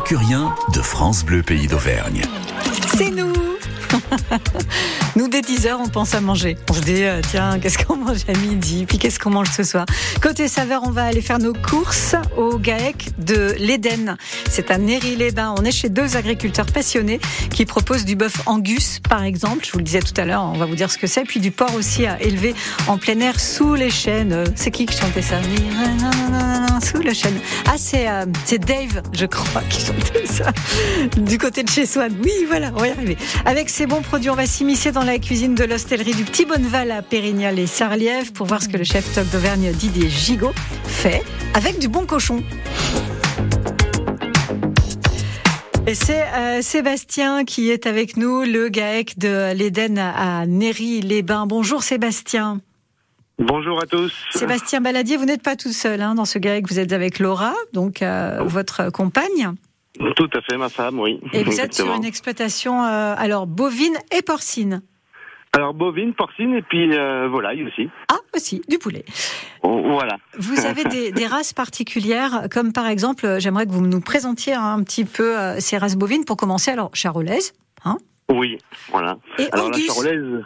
épicurien de France Bleu Pays d'Auvergne. C'est nous Nous, dès 10h, on pense à manger. On se dit, euh, tiens, qu'est-ce qu'on mange à midi? Puis qu'est-ce qu'on mange ce soir? Côté saveur, on va aller faire nos courses au GAEC de l'Éden. C'est à Néry-les-Bains. On est chez deux agriculteurs passionnés qui proposent du bœuf angus, par exemple. Je vous le disais tout à l'heure, on va vous dire ce que c'est. Puis du porc aussi à élever en plein air sous les chênes. C'est qui qui chantait ça? Sous le chêne. Ah, c'est euh, Dave, je crois, qui chantait ça. Du côté de chez Swan. Oui, voilà, on va y arriver. Avec ces bons produits, on va s'immiscer dans la cuisine de l'hostellerie du Petit Bonneval à Pérignal et Sarliève pour voir ce que le chef Toc d'Auvergne Didier Gigot fait avec du bon cochon. Et c'est euh, Sébastien qui est avec nous, le GAEC de l'Éden à Néry-les-Bains. Bonjour Sébastien. Bonjour à tous. Sébastien Baladier, vous n'êtes pas tout seul hein, dans ce GAEC, vous êtes avec Laura, donc euh, votre compagne. Tout à fait, ma femme, oui. Et vous êtes sur une exploitation euh, alors bovine et porcine. Alors bovine, porcine et puis euh, volaille aussi. Ah aussi, du poulet. Oh, voilà. Vous avez des, des, races particulières, comme par exemple, euh, j'aimerais que vous nous présentiez un petit peu euh, ces races bovines pour commencer. Alors charolaise, hein Oui, voilà. Et alors angus. la charolaise.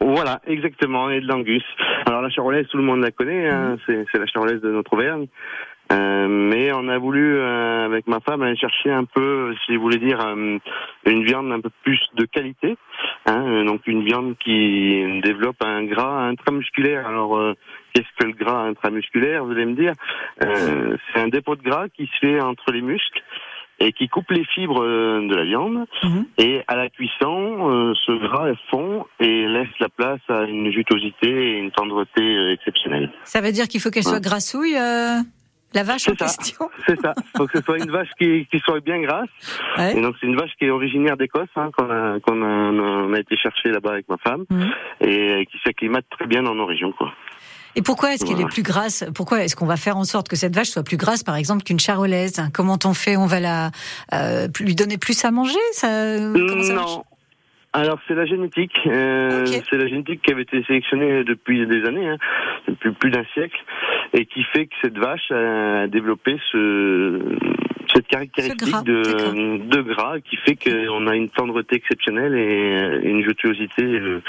Voilà, exactement, et de l'angus. Alors la charolaise, tout le monde la connaît, hein, c'est c'est la charolaise de notre Auvergne. Euh, mais on a voulu, euh, avec ma femme, aller chercher un peu, si vous voulez dire, euh, une viande un peu plus de qualité. Hein, euh, donc une viande qui développe un gras intramusculaire. Alors, euh, qu'est-ce que le gras intramusculaire Vous allez me dire, Euh, c'est un dépôt de gras qui se fait entre les muscles et qui coupe les fibres de la viande. Mhm. Et à la cuisson, ce gras fond et laisse la place à une jutosité et une tendreté exceptionnelle. Ça veut dire qu'il faut qu'elle soit grassouille, euh, la vache en ça. question. C'est ça. faut que ce soit une vache qui, qui soit bien grasse. Ouais. Et donc c'est une vache qui est originaire d'Écosse, hein, qu'on a, qu'on a, on a été chercher là-bas avec ma femme, Mhm. et qui s'acclimate très bien dans nos régions. Quoi. Et pourquoi est-ce qu'elle Voilà. est plus grasse? Pourquoi est-ce qu'on va faire en sorte que cette vache soit plus grasse, par exemple, qu'une charolaise? Comment on fait? On va la euh, lui donner plus à manger ça, ça non. Alors c'est la génétique, euh, c'est la génétique qui avait été sélectionnée depuis des années, hein, depuis plus d'un siècle, et qui fait que cette vache a développé ce, cette caractéristique Ce gras, de, de gras qui fait qu'on a une tendreté exceptionnelle et une jutuosité euh,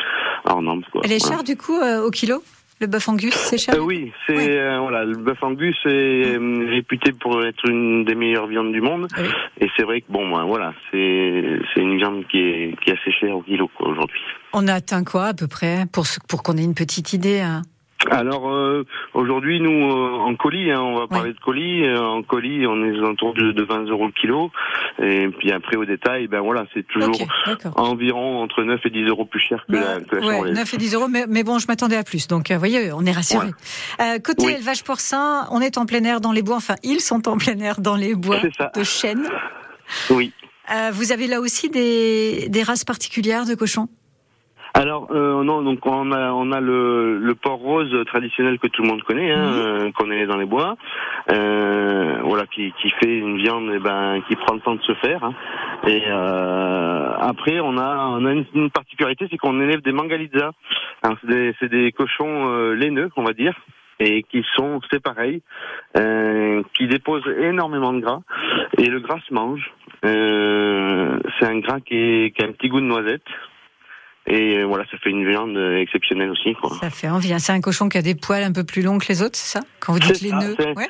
hors norme. Quoi. Elle est Voilà. chère du coup euh, au kilo? Le bœuf angus, c'est cher Euh, oui, c'est Oui. euh, voilà, le bœuf angus est euh, réputé pour être une des meilleures viandes du monde, Oui. et c'est vrai que bon, ben, voilà, c'est c'est une viande qui est qui est assez chère au kilo aujourd'hui. On a atteint quoi à peu près pour, ce- pour qu'on ait une petite idée hein? Alors euh, aujourd'hui, nous euh, en colis, hein, on va parler de colis. euh, en colis, on est autour de, de 20 euros le kilo, et puis après au détail, ben voilà, c'est toujours environ entre 9 et 10 euros plus cher que la, que la ouais, charolaise. 9 et 10 euros, mais, mais bon, je m'attendais à plus. Donc, euh, vous voyez, on est rassurés. Euh, côté Oui. élevage porcin, on est en plein air dans les bois. Enfin, ils sont en plein air dans les bois de chêne. Oui. Euh, vous avez là aussi des, des races particulières de cochons? Alors euh, non, donc on a on a le, le porc rose traditionnel que tout le monde connaît, hein, Mhm. euh, qu'on est dans les bois, euh, voilà, qui, qui fait une viande, eh ben, qui prend le temps de se faire. hein. Et euh, après, on a on a une, une particularité, c'est qu'on élève des mangalitzas. Alors, C'est des, c'est des cochons euh, laineux, on va dire. Et qui sont, c'est pareil, euh, qui déposent énormément de gras et le gras se mange. Euh, c'est un gras qui, est, qui a un petit goût de noisette. Et euh, voilà, ça fait une viande euh, exceptionnelle aussi. Quoi. Ça fait envie. hein. C'est un cochon qui a des poils un peu plus longs que les autres, c'est ça? Quand vous dites les ça, nœuds ouais.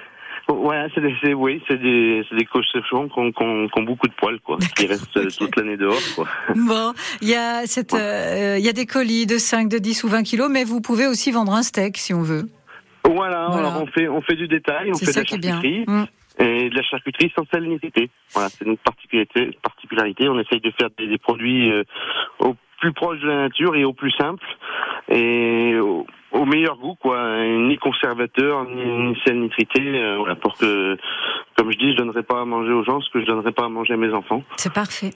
Ouais, c'est des, c'est- oui, c'est des, c'est des cochons qui ont, qui ont- qui ont beaucoup de poils, quoi, qui restent euh, toute l'année dehors, quoi. Bon, il y, a cette, euh, il y a des colis de 5, de 10 ou 20 kilos, mais vous pouvez aussi vendre un steak si on veut. Voilà, Voilà. alors on fait, on fait du détail, on C'est fait de la charcuterie. Mm. Et de la charcuterie sans salinité. Voilà, c'est une particularité, particularité. On essaye de faire des, des produits euh, au plus proche de la nature et au plus simple et au, meilleur goût, quoi. Ni conservateur, ni, ni sel nitrité, euh, voilà, pour que, comme je dis, je donnerai pas à manger aux gens ce que je donnerai pas à manger à mes enfants. C'est parfait.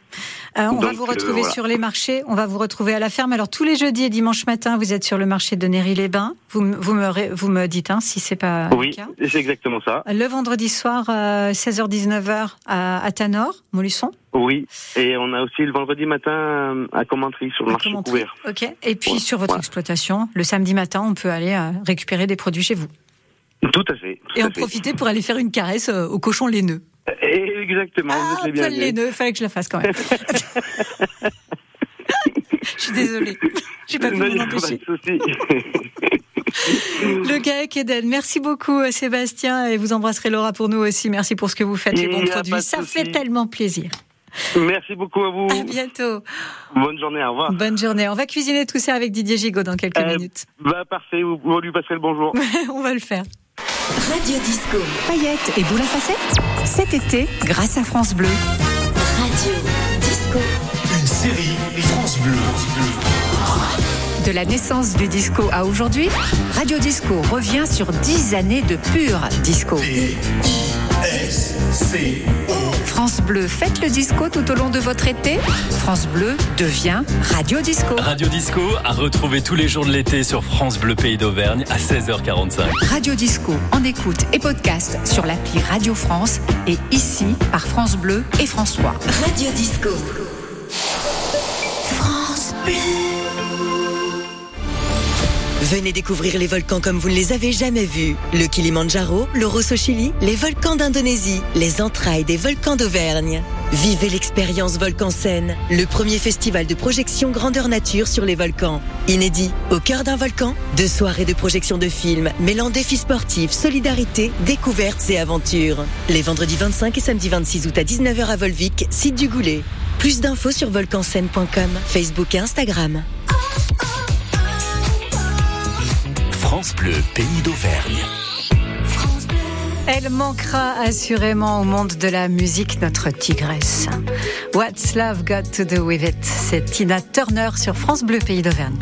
Euh, on va vous euh, retrouver voilà. sur les marchés, on va vous retrouver à la ferme. Alors tous les jeudis et dimanches matin, vous êtes sur le marché de Néry-les-Bains. Vous, me- vous, me, vous me dites hein, si c'est pas oui, le cas. c'est exactement ça. Le vendredi soir, euh, 16h-19h à, à Tanor, Montluçon. Oui, et on a aussi le vendredi matin euh, à Commentry sur le à marché Commentry. couvert. Ok. Et puis Ouais, sur votre ouais. exploitation, le samedi matin, on peut aller euh, récupérer des produits chez vous. Tout à fait. tout Et à en fait. profiter pour aller faire une caresse euh, au cochon laineux. Exactement, ah, vous les nœuds, fallait que je la fasse quand même. je suis désolée, j'ai pas pu m'en empêcher. Le GAEC Eden. Merci beaucoup euh, Sébastien et vous embrasserez Laura pour nous aussi. Merci pour ce que vous faites, les bons produits. Ça fait tellement plaisir. Merci beaucoup à vous. À bientôt. Bonne journée, au revoir. Bonne journée. On va cuisiner tout ça avec Didier Gigot dans quelques euh, minutes. Bah parfait, vous, vous lui passerez le bonjour. On va le faire. Radio Disco. Paillettes et boule à facettes. Cet été, grâce à France Bleu. Radio Disco. Une série France Bleu. De la naissance du disco à aujourd'hui, Radio Disco revient sur 10 années de pur disco. France Bleu, faites le disco tout au long de votre été. France Bleu devient Radio Disco. Radio Disco à retrouver tous les jours de l'été sur France Bleu Pays d'Auvergne à 16h45. Radio Disco en écoute et podcast sur l'appli Radio France et ici par France Bleu et France 3. Radio Disco. France Bleu. Venez découvrir les volcans comme vous ne les avez jamais vus. Le Kilimandjaro, le Rosso Chili, les volcans d'Indonésie, les entrailles des volcans d'Auvergne. Vivez l'expérience Volcan Scène, le premier festival de projection grandeur nature sur les volcans. Inédit, au cœur d'un volcan, deux soirées de projection de films mêlant défis sportifs, solidarité, découvertes et aventures. Les vendredis 25 et samedi 26 août à 19h à Volvic, site du Goulet. Plus d'infos sur volcanscène.com, Facebook et Instagram. France Bleu, pays d'Auvergne. Elle manquera assurément au monde de la musique, notre tigresse. What's Love Got to Do With It? C'est Tina Turner sur France Bleu, pays d'Auvergne.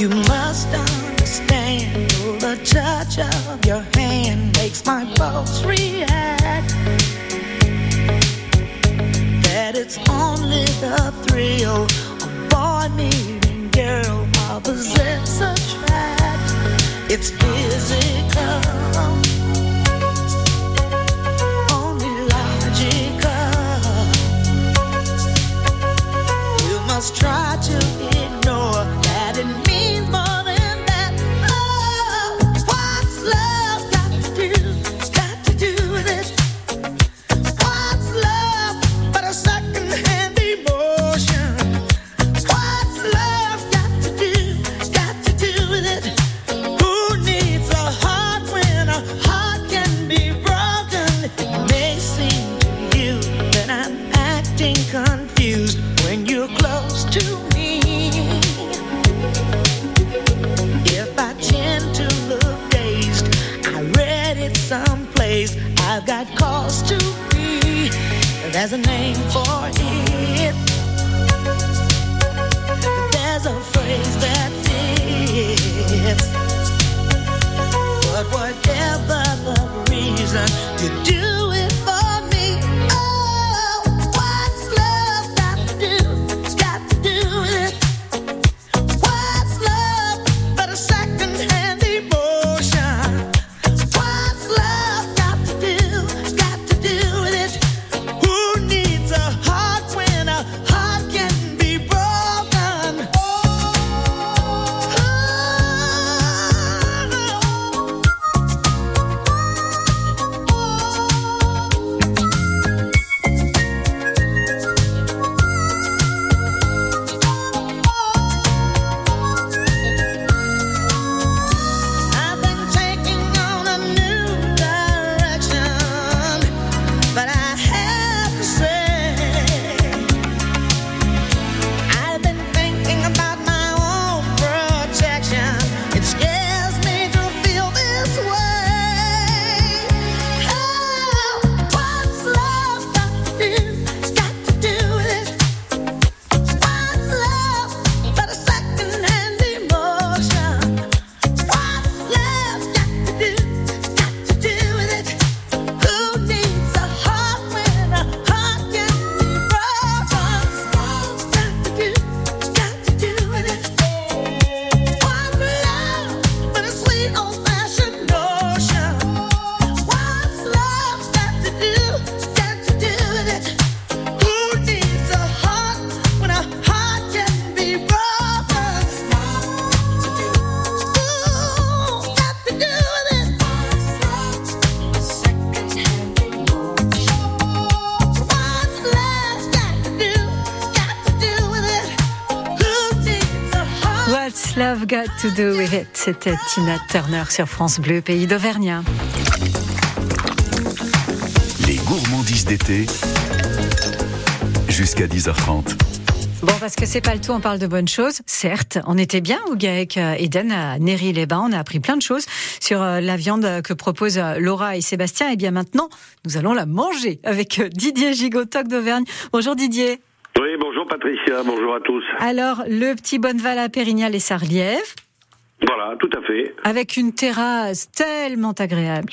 You must understand the touch of your hand makes my pulse react. It's only the thrill of boy meeting girl opposites attract. It's physical, There's a name for Love Got to Do with It C'était Tina Turner sur France Bleu, pays d'Auvergne. Les gourmandises d'été. Jusqu'à 10h30. Bon, parce que c'est pas le tout, on parle de bonnes choses. Certes, on était bien au GAEC euh, Eden à Néry-les-Bains. On a appris plein de choses sur euh, la viande que proposent euh, Laura et Sébastien. Et bien maintenant, nous allons la manger avec Didier Gigotoc d'Auvergne. Bonjour Didier. Patricia, bonjour à tous. Alors, le petit Bonneval à Pérignal et Sarliève. Voilà, tout à fait. Avec une terrasse tellement agréable.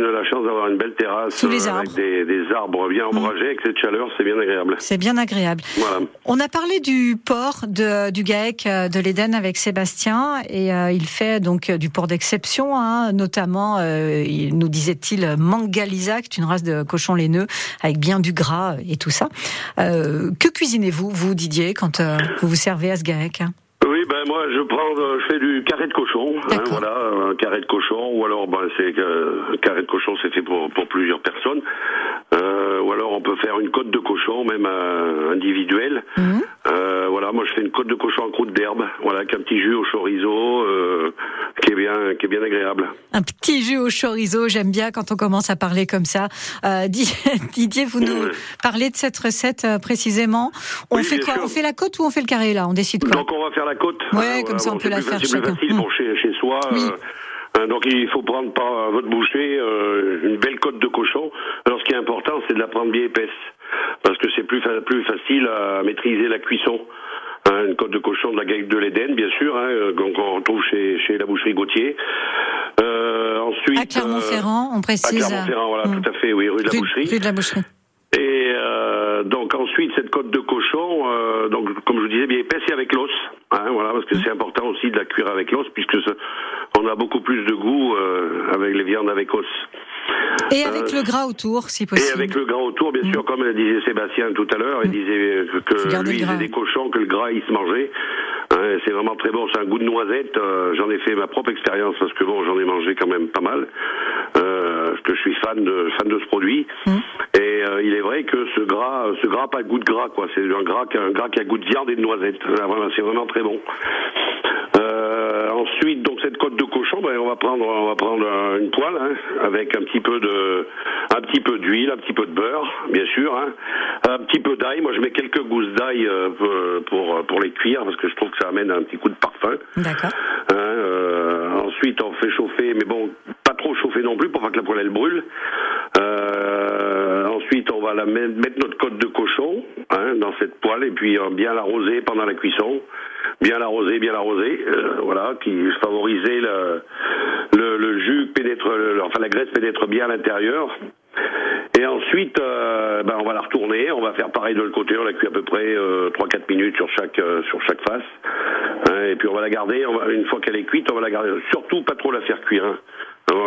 On a la chance d'avoir une belle terrasse Sous les euh, avec des, des arbres bien ombragés, avec cette chaleur, c'est bien agréable. C'est bien agréable. Voilà. On a parlé du port de, du GAEC euh, de l'Éden avec Sébastien et euh, il fait donc du port d'exception, hein, notamment, euh, il nous disait-il, Mangalisac, une race de cochon laineux avec bien du gras et tout ça. Euh, que cuisinez-vous, vous Didier, quand vous vous servez à ce GAEC hein? Oui, ben moi je prends, je du carré de cochon, hein, voilà, un carré de cochon, ou alors ben c'est que carré de cochon c'est fait pour, pour plusieurs personnes, Euh, ou alors on peut faire une côte de cochon même euh, individuelle. Mhm. Euh, voilà, moi je fais une côte de cochon en croûte d'herbe, voilà, avec un petit jus au chorizo, euh, qui est bien, qui est bien agréable. Un petit jus au chorizo, j'aime bien quand on commence à parler comme ça. Euh, Di- Didier, vous nous Ouais. parlez de cette recette euh, précisément. On Oui, fait quoi sûr. On fait la côte ou on fait le carré là? On décide quoi? Donc on va faire la côte. Ouais, Euh, comme ça, on peut la faire facile- C'est chacun. plus facile pour chez, chez soi. Oui. euh, euh, donc il faut prendre par votre bouchée euh, une belle côte de cochon. Alors ce qui est important, c'est de la prendre bien épaisse, parce que c'est plus fa- plus facile à maîtriser la cuisson. Hein, une côte de cochon de la gaille de l'Éden, bien sûr, hein, euh, qu'on retrouve chez, chez la boucherie Gauthier. Euh, ensuite, À Clermont-Ferrand, on euh, à précise. Clermont-Ferrand, voilà, Mm. tout à fait, oui, rue de la Rue- Boucherie. rue de la boucherie. Et euh, donc ensuite cette côte de cochon, euh, donc comme je vous disais, bien épaisse et avec l'os. Hein, voilà, parce que c'est important aussi de la cuire avec l'os, puisque ce- on a beaucoup plus de goût euh, avec les viandes avec os. Et avec le gras autour, si Et possible. avec le gras autour, bien sûr, comme disait Sébastien tout à l'heure, il disait que, Faut que lui il des cochons, que le gras il se mangeait. Hein, c'est vraiment très bon, c'est un goût de noisette. euh, j'en ai fait ma propre expérience parce que bon, j'en ai mangé quand même pas mal. Euh, parce que je suis fan de fan de ce produit. Et euh, il est vrai que ce gras, ce gras pas de goût de gras quoi. C'est un gras, qui a- un gras qui a goût de viande et de noisette. Voilà, c'est vraiment très bon. Euh, ensuite, donc cette côte de cochon, ben, on va prendre, on va prendre euh, une poêle hein, avec un petit peu de, un petit peu d'huile, un petit peu de beurre, bien sûr, hein, un petit peu d'ail. Moi, je mets quelques gousses d'ail euh, pour- pour pour les cuire parce que je trouve que ça amène un petit coup de parfum. D'accord. Hein, euh, ensuite, on fait chauffer, mais bon, pas trop chauffer non plus pour pas que la poêle elle brûle. Euh, ensuite, on va la mettre, notre côte de cochon hein, dans cette poêle et puis euh, bien l'arroser pendant la cuisson. Bien l'arroser, bien l'arroser, euh, voilà, qui favoriser le, jus pénètre, enfin la graisse pénètre bien à l'intérieur. Et ensuite, euh, ben, on va la retourner, on va faire pareil de l'autre côté, on la cuit à peu près euh, 3-4 minutes sur chaque sur chaque face. Hein, et puis on va la garder, une fois qu'elle est cuite, on va la garder. Surtout pas trop la faire cuire. Hein.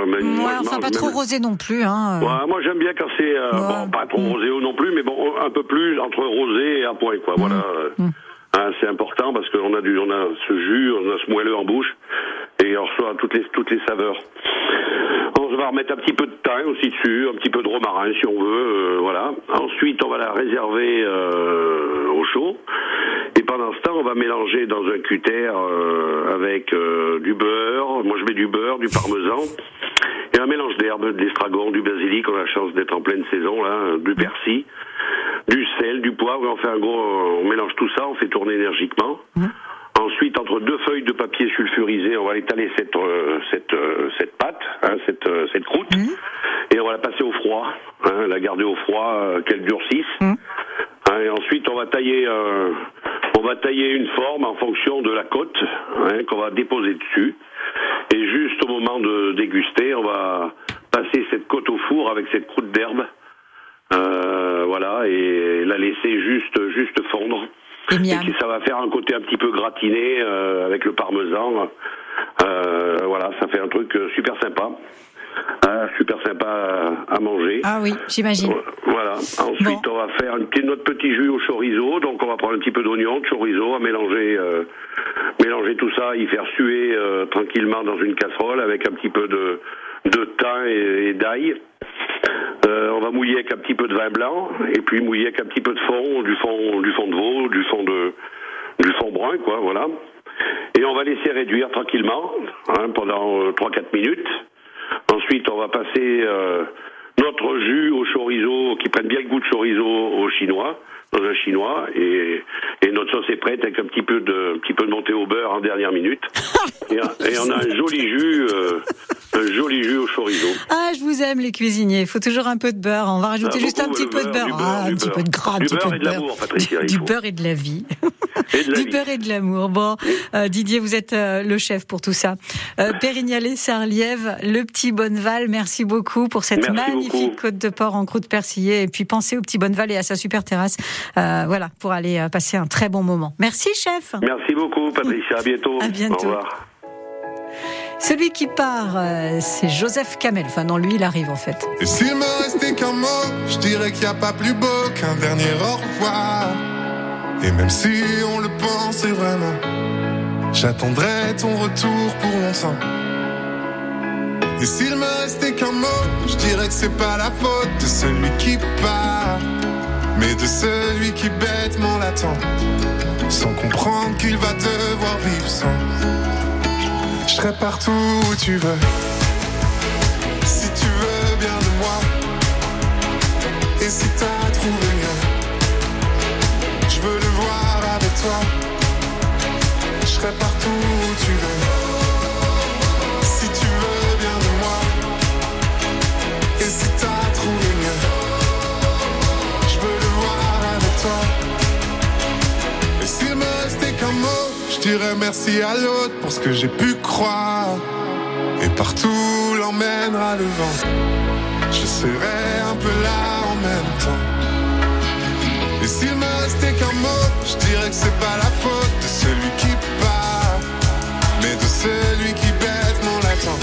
Mais moi, Ouais, enfin, pas trop rosé non plus. Hein. euh. Ouais, moi j'aime bien quand c'est euh, bon, pas trop Mm. roséo non plus, mais bon un peu plus entre rosé et à point quoi. Voilà, euh, Mm. hein, c'est important parce qu'on a du, on a ce jus, on a ce moelleux en bouche et on reçoit toutes les toutes les saveurs. On va remettre un petit peu de thym aussi dessus, un petit peu de romarin si on veut, euh, voilà. Ensuite on va la réserver euh, au chaud. Et pendant ce temps, on va mélanger dans un cutter euh, avec du beurre. Moi, je mets du beurre, du parmesan et un mélange d'herbes, de l'estragon, du basilic. On a la chance d'être en pleine saison là, du persil, du sel, du poivre. On fait un gros, on mélange tout ça, on fait tourner énergiquement. Ensuite, entre deux feuilles de papier sulfurisé, on va étaler cette euh, cette euh, cette pâte, hein, cette euh, cette croûte, et on va la passer au froid, hein, la garder au froid, qu'elle durcisse. Hein, et ensuite, on va tailler on va tailler une forme en fonction de la côte hein, qu'on va déposer dessus. Et juste au moment de déguster, on va passer cette côte au four avec cette croûte d'herbe. Euh, voilà, et la laisser juste juste fondre. Et ça va faire un côté un petit peu gratiné euh, avec le parmesan. Euh, voilà, ça fait un truc euh, super sympa. Super sympa à, manger. Ah oui, j'imagine. Voilà. Ensuite, Bon. on va faire notre petit jus au chorizo. Donc, on va prendre un petit peu d'oignon, de chorizo, à mélanger, euh, mélanger tout ça, y faire suer euh, tranquillement dans une casserole avec un petit peu de, de thym et, et d'ail. Euh, on va mouiller avec un petit peu de vin blanc et puis mouiller avec un petit peu de fond, du fond, du fond de veau, du fond de, du fond brun, quoi, voilà. Et on va laisser réduire tranquillement hein, pendant euh, 3-4 minutes. Ensuite, on va passer euh, notre jus au chorizo, qui prenne bien le goût de chorizo au chinois, dans un chinois. Et, et notre sauce est prête avec un petit peu de, un petit peu de montée au beurre en dernière minute. et, et on a un joli jus, euh, un joli jus au chorizo. Ah, je vous aime les cuisiniers. Il faut toujours un peu de beurre. On va rajouter Ah, juste un beaucoup, petit peu de beurre, Ah, un petit peu de gras, un petit peu beurre de et de beurre. l'amour, Patricia, Du, beurre et de la vie. Et de la du vie. beurre et de l'amour. Bon, euh, Didier, vous êtes euh, le chef pour tout ça. Euh, Pérignalé, Sarliève, le petit Bonneval, merci beaucoup pour cette Merci magnifique beaucoup. côte de porc en croûte persillée. Et puis pensez au petit Bonneval et à sa super terrasse. Euh, voilà, pour aller passer un très bon moment. Merci, chef. Merci beaucoup, Patricia. À bientôt. À bientôt. Au revoir. Celui qui part, euh, c'est Joseph Kamel. Enfin, non, lui, il arrive en fait. Et s'il me restait qu'un mot, je dirais qu'il n'y a pas plus beau qu'un dernier au revoir. Et même si on le pensait vraiment, j'attendrai ton retour pour longtemps. Et s'il me restait qu'un mot, je dirais que c'est pas la faute de celui qui part, mais de celui qui bêtement l'attend, sans comprendre qu'il va devoir vivre sans. Je serai partout où tu veux. Si tu veux bien de moi. Et si t'as trouvé mieux. Je veux le voir avec toi merci à l'autre pour ce que j'ai pu croire et partout l'emmènera le vent. Je serai un peu là en même temps. Et s'il me restait qu'un mot, je dirais que c'est pas la faute de celui qui part, mais de celui qui bêtement l'attend,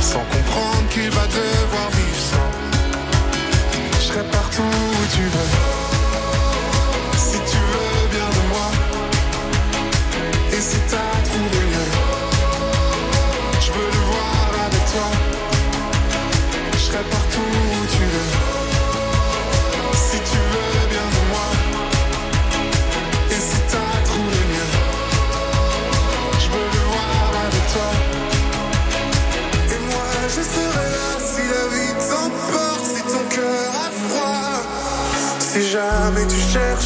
sans comprendre qu'il va devoir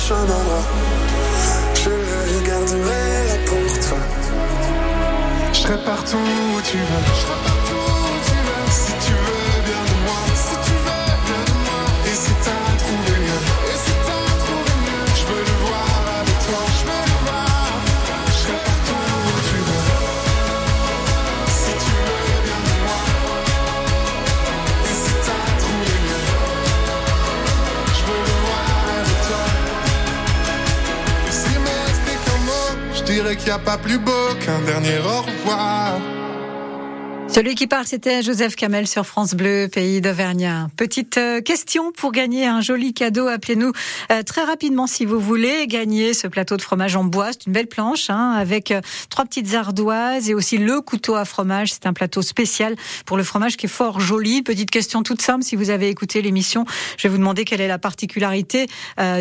je le garderai là pour. Je serai partout où tu veux. Qu'il n'y a pas plus beau qu'un dernier au revoir. Celui qui parle, c'était Joseph Kamel sur France Bleu, pays d'Auvergnat. Petite euh, question pour gagner un joli cadeau. Appelez-nous euh, très rapidement si vous voulez gagner ce plateau de fromage en bois. C'est une belle planche hein, avec euh, trois petites ardoises et aussi le couteau à fromage. C'est un plateau spécial pour le fromage qui est fort joli. Petite question toute simple. Si vous avez écouté l'émission, je vais vous demander quelle est la particularité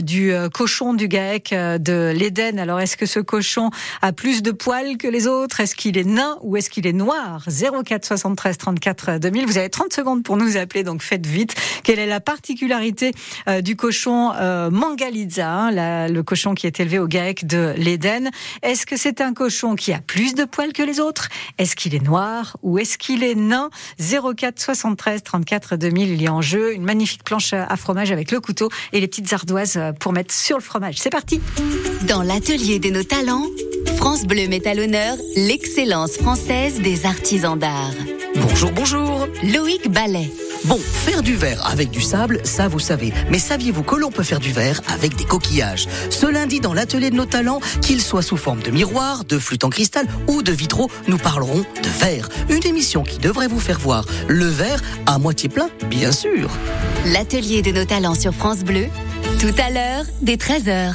du cochon du GAEC de l'Éden. Alors, est-ce que ce cochon a plus de poils que les autres? Est-ce qu'il est nain ou est-ce qu'il est noir? 04 73 34 2000. Vous avez 30 secondes pour nous appeler, donc faites vite. Quelle est la particularité euh, du cochon euh, Mangalitza, hein, le cochon qui est élevé au GAEC de l'Éden? Est-ce que c'est un cochon qui a plus de poils que les autres? Est-ce qu'il est noir ou est-ce qu'il est nain? 04 73 34 2000. Il y a en jeu une magnifique planche à fromage avec le couteau et les petites ardoises euh, pour mettre sur le fromage. C'est parti Dans l'atelier de nos talents, France Bleu met à l'honneur l'excellence française des artisans d'art. Bonjour, bonjour. Loïc Ballet. Bon, faire du verre avec du sable, ça vous savez. Mais saviez-vous que l'on peut faire du verre avec des coquillages? Ce lundi, dans l'atelier de nos talents, qu'ils soient sous forme de miroir, de flûte en cristal ou de vitraux, nous parlerons de verre. Une émission qui devrait vous faire voir le verre à moitié plein, bien sûr. L'atelier de nos talents sur France Bleu, tout à l'heure, dès 13h.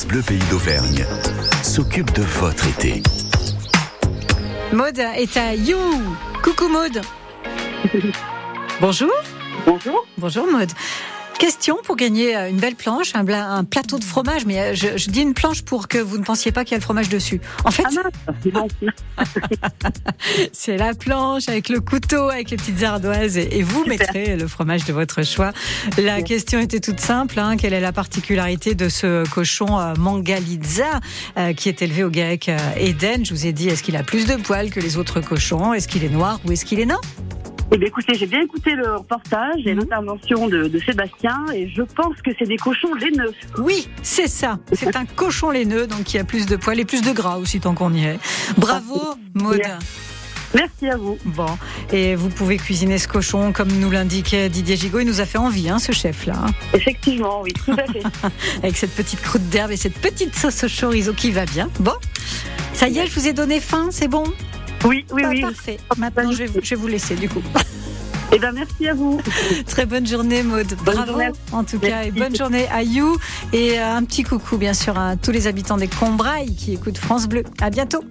France Bleu Pays d'Auvergne s'occupe de votre été. Maude est à You. Coucou Maude. Bonjour. Bonjour. Bonjour Maude. Question pour gagner euh, une belle planche, un, bla- un plateau de fromage, mais euh, je, je dis une planche pour que vous ne pensiez pas qu'il y a le fromage dessus. En fait, c'est la planche avec le couteau, avec les petites ardoises, et, et vous mettrez le fromage de votre choix. La question était toute simple. hein. Quelle est la particularité de ce cochon euh, Mangalitza euh, qui est élevé au GAEC euh, Eden Je vous ai dit, est-ce qu'il a plus de poils que les autres cochons? Est-ce qu'il est noir ou est-ce qu'il est nain? Eh bien, écoutez, j'ai bien écouté le reportage et l'intervention de, de Sébastien et je pense que c'est des cochons laineux. Oui, c'est ça. C'est un cochon laineux, donc qui a plus de poils et plus de gras aussi, tant qu'on y est. Bravo, Maud. Merci à vous. Bon, et vous pouvez cuisiner ce cochon comme nous l'indiquait Didier Gigot. Il nous a fait envie, hein, ce chef-là. Effectivement, oui, tout à fait. Avec cette petite croûte d'herbe et cette petite sauce au chorizo qui va bien. Bon, ça y est, je vous ai donné faim, c'est bon? Oui, oui, oui. Parfait. Maintenant, je vais, vous, je vais vous laisser du coup. Eh bien, merci à vous. Très bonne journée, Maude. Bravo, journée. en tout cas, et bonne journée à You. Et un petit coucou, bien sûr, à tous les habitants des Combrailles qui écoutent France Bleu. À bientôt.